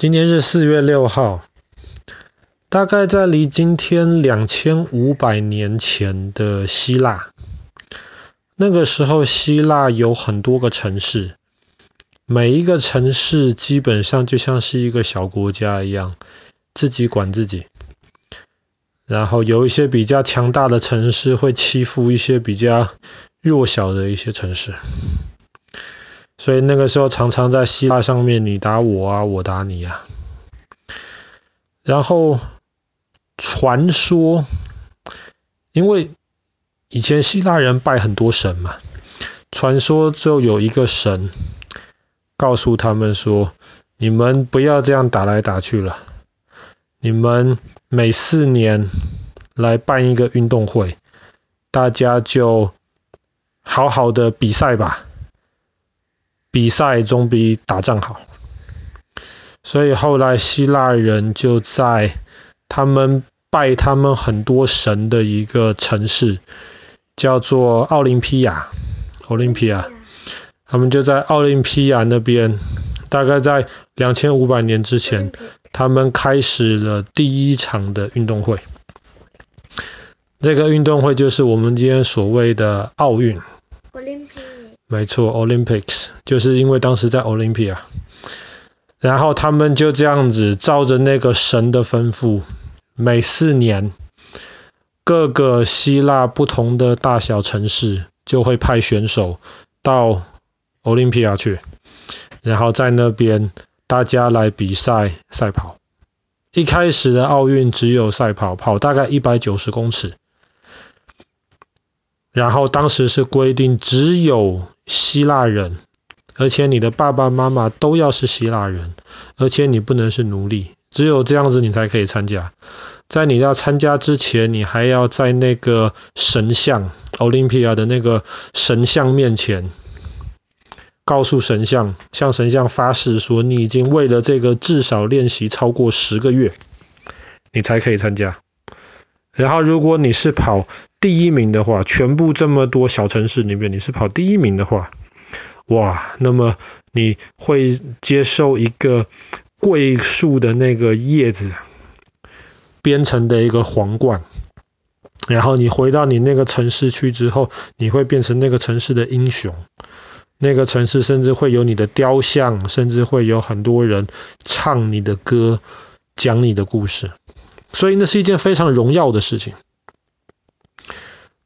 今天是四月六号，大概在离今天两千五百年前的希腊，那个时候希腊有很多个城市，每一个城市基本上就像是一个小国家一样，自己管自己。然后有一些比较强大的城市会欺负一些比较弱小的一些城市。所以那个时候常常在希腊上面，你打我啊，我打你啊。然后传说，因为以前希腊人拜很多神嘛，传说就有一个神告诉他们说：“你们不要这样打来打去了，你们每四年来办一个运动会，大家就好好的比赛吧。”比赛总比打仗好，所以后来希腊人就在他们拜他们很多神的一个城市，叫做奥林匹亚奥林匹亚。他们就在奥林匹亚那边，大概在两千五百年之前，他们开始了第一场的运动会。这个运动会就是我们今天所谓的奥运。没错，Olympics 就是因为当时在 Olympia，然后他们就这样子照着那个神的吩咐，每四年各个希腊不同的大小城市就会派选手到 Olympia 去，然后在那边大家来比赛赛跑。一开始的奥运只有赛跑，跑大概一百九十公尺。然后当时是规定，只有希腊人，而且你的爸爸妈妈都要是希腊人，而且你不能是奴隶，只有这样子你才可以参加。在你要参加之前，你还要在那个神像，Olympia 的那个神像面前，告诉神像，向神像发誓说，你已经为了这个至少练习超过十个月，你才可以参加。然后如果你是跑第一名的话，全部这么多小城市里面，你是跑第一名的话，哇，那么你会接受一个桂树的那个叶子编成的一个皇冠，然后你回到你那个城市去之后，你会变成那个城市的英雄，那个城市甚至会有你的雕像，甚至会有很多人唱你的歌，讲你的故事，所以那是一件非常荣耀的事情。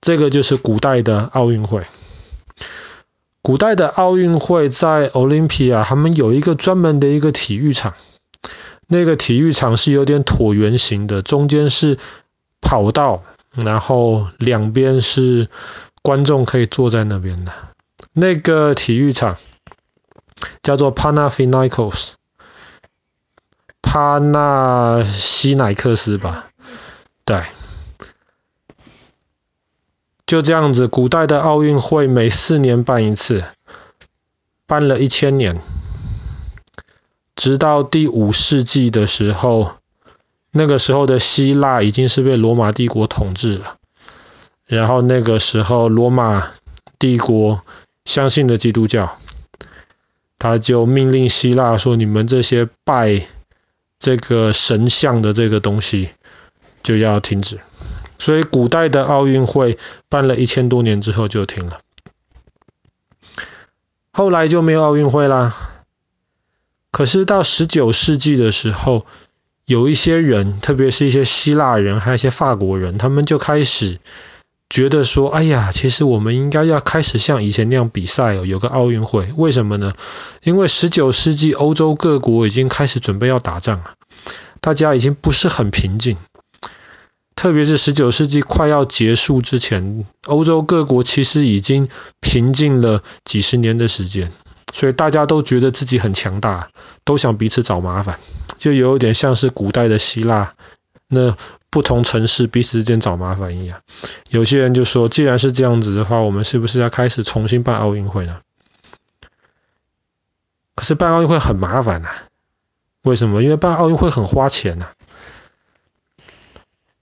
这个就是古代的奥运会。古代的奥运会在 Olympia，他们有一个专门的一个体育场。那个体育场是有点椭圆形的，中间是跑道，然后两边是观众可以坐在那边的。那个体育场叫做 Panathinaikos，帕纳西乃克斯吧？对。就这样子，古代的奥运会每四年办一次，办了一千年，直到第五世纪的时候，那个时候的希腊已经是被罗马帝国统治了。然后那个时候，罗马帝国相信的基督教，他就命令希腊说：“你们这些拜这个神像的这个东西，就要停止。”所以古代的奥运会办了一千多年之后就停了，后来就没有奥运会啦。可是到十九世纪的时候，有一些人，特别是一些希腊人，还有一些法国人，他们就开始觉得说：“哎呀，其实我们应该要开始像以前那样比赛哦，有个奥运会。为什么呢？因为十九世纪欧洲各国已经开始准备要打仗了，大家已经不是很平静。”特别是十九世纪快要结束之前，欧洲各国其实已经平静了几十年的时间，所以大家都觉得自己很强大，都想彼此找麻烦，就有点像是古代的希腊，那不同城市彼此之间找麻烦一样。有些人就说，既然是这样子的话，我们是不是要开始重新办奥运会呢？可是办奥运会很麻烦啊，为什么？因为办奥运会很花钱啊。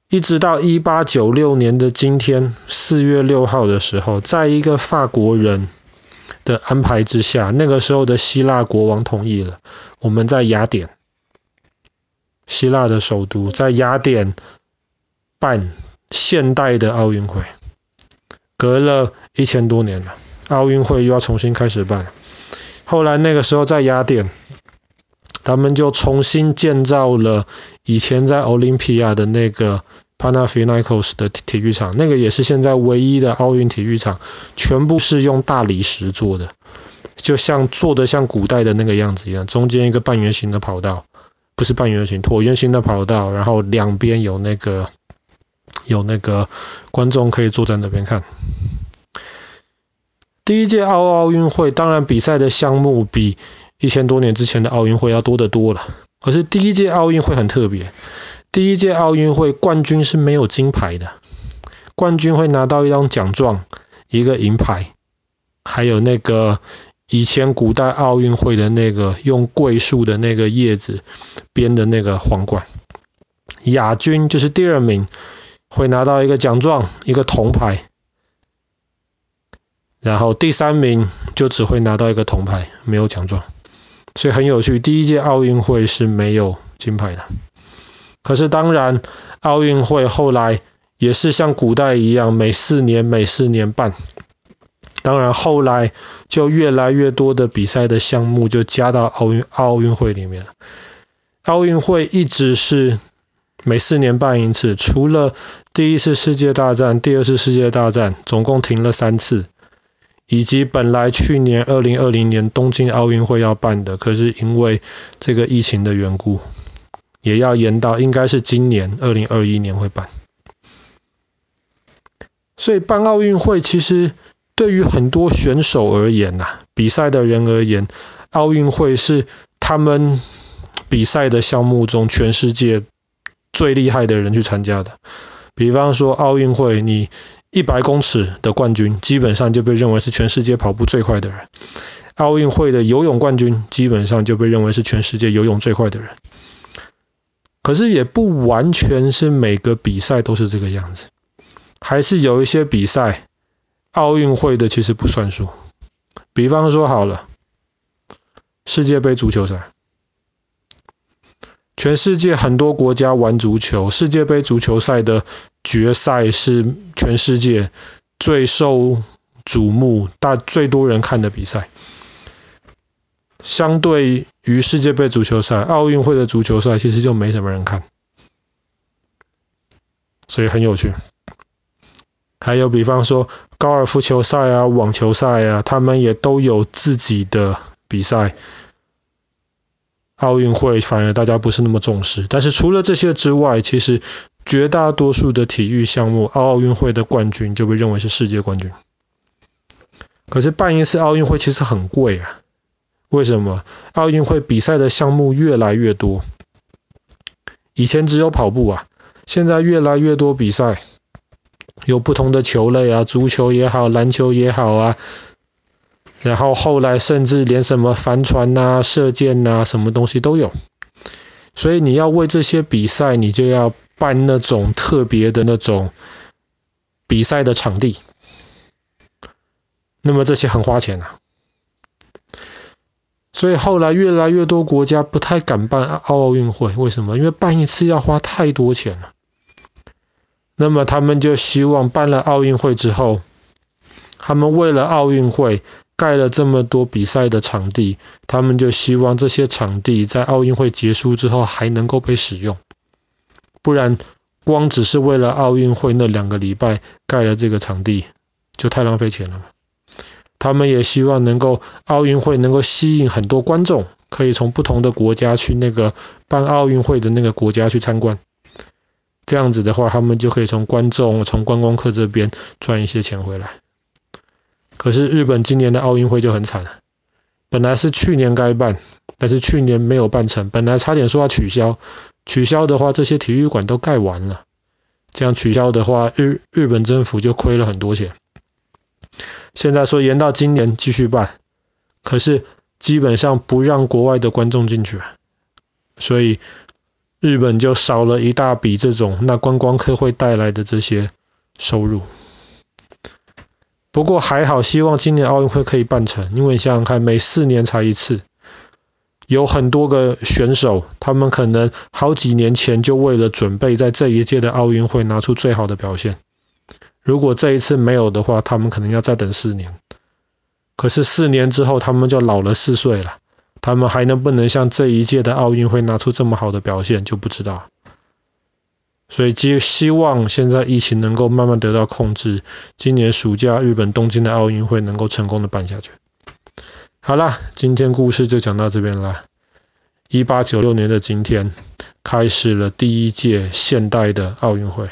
一直到一八九六年的今天，四月六号的时候，在一个法国人的安排之下，那个时候的希腊国王同意了，我们在雅典希腊的首都，在雅典办现代的奥运会。隔了一千多年了，奥运会又要重新开始办。后来那个时候在雅典，他们就重新建造了以前在奥林匹亚的那个 Panathinaikos 的体育场，那个也是现在唯一的奥运体育场，全部是用大理石做的，就像做的像古代的那个样子一样，中间一个半圆形的跑道，不是半圆形，椭圆形的跑道，然后两边有那个。有那个观众可以坐在那边看。第一届奥奥运会，当然比赛的项目比一千多年之前的奥运会要多得多了。可是第一届奥运会很特别，第一届奥运会冠军是没有金牌的，冠军会拿到一张奖状，一个银牌，还有那个以前古代奥运会的那个用桂树的那个叶子编的那个皇冠。亚军就是第二名。会拿到一个奖状，一个铜牌，然后第三名就只会拿到一个铜牌，没有奖状，所以很有趣。第一届奥运会是没有金牌的，可是当然，奥运会后来也是像古代一样，每四年每四年办。当然后来就越来越多的比赛的项目就加到奥运奥运会里面了。奥运会一直是。每四年办一次，除了第一次世界大战、第二次世界大战，总共停了三次，以及本来去年二零二零年东京奥运会要办的，可是因为这个疫情的缘故，也要延到应该是今年二零二一年会办。所以办奥运会其实对于很多选手而言呐、啊，比赛的人而言，奥运会是他们比赛的项目中全世界。最厉害的人去参加的，比方说奥运会，你一百公尺的冠军基本上就被认为是全世界跑步最快的人；奥运会的游泳冠军基本上就被认为是全世界游泳最快的人。可是也不完全是每个比赛都是这个样子，还是有一些比赛奥运会的其实不算数。比方说好了，世界杯足球赛。全世界很多国家玩足球，世界杯足球赛的决赛是全世界最受瞩目、大最多人看的比赛。相对于世界杯足球赛，奥运会的足球赛其实就没什么人看，所以很有趣。还有比方说高尔夫球赛啊、网球赛啊，他们也都有自己的比赛。奥运会反而大家不是那么重视，但是除了这些之外，其实绝大多数的体育项目，奥运会的冠军就被认为是世界冠军。可是办一次奥运会其实很贵啊，为什么？奥运会比赛的项目越来越多，以前只有跑步啊，现在越来越多比赛，有不同的球类啊，足球也好，篮球也好啊。然后后来甚至连什么帆船呐、射箭呐，什么东西都有。所以你要为这些比赛，你就要办那种特别的那种比赛的场地。那么这些很花钱啊。所以后来越来越多国家不太敢办奥奥运会，为什么？因为办一次要花太多钱了。那么他们就希望办了奥运会之后，他们为了奥运会。盖了这么多比赛的场地，他们就希望这些场地在奥运会结束之后还能够被使用，不然光只是为了奥运会那两个礼拜盖了这个场地，就太浪费钱了。他们也希望能够奥运会能够吸引很多观众，可以从不同的国家去那个办奥运会的那个国家去参观，这样子的话，他们就可以从观众、从观光客这边赚一些钱回来。可是日本今年的奥运会就很惨了，本来是去年该办，但是去年没有办成，本来差点说要取消，取消的话这些体育馆都盖完了，这样取消的话日日本政府就亏了很多钱。现在说延到今年继续办，可是基本上不让国外的观众进去，所以日本就少了一大笔这种那观光客会带来的这些收入。不过还好，希望今年奥运会可以办成，因为想想看，每四年才一次，有很多个选手，他们可能好几年前就为了准备在这一届的奥运会拿出最好的表现。如果这一次没有的话，他们可能要再等四年。可是四年之后，他们就老了四岁了，他们还能不能像这一届的奥运会拿出这么好的表现，就不知道。所以，希希望现在疫情能够慢慢得到控制，今年暑假日本东京的奥运会能够成功的办下去。好啦，今天故事就讲到这边啦。一八九六年的今天，开始了第一届现代的奥运会。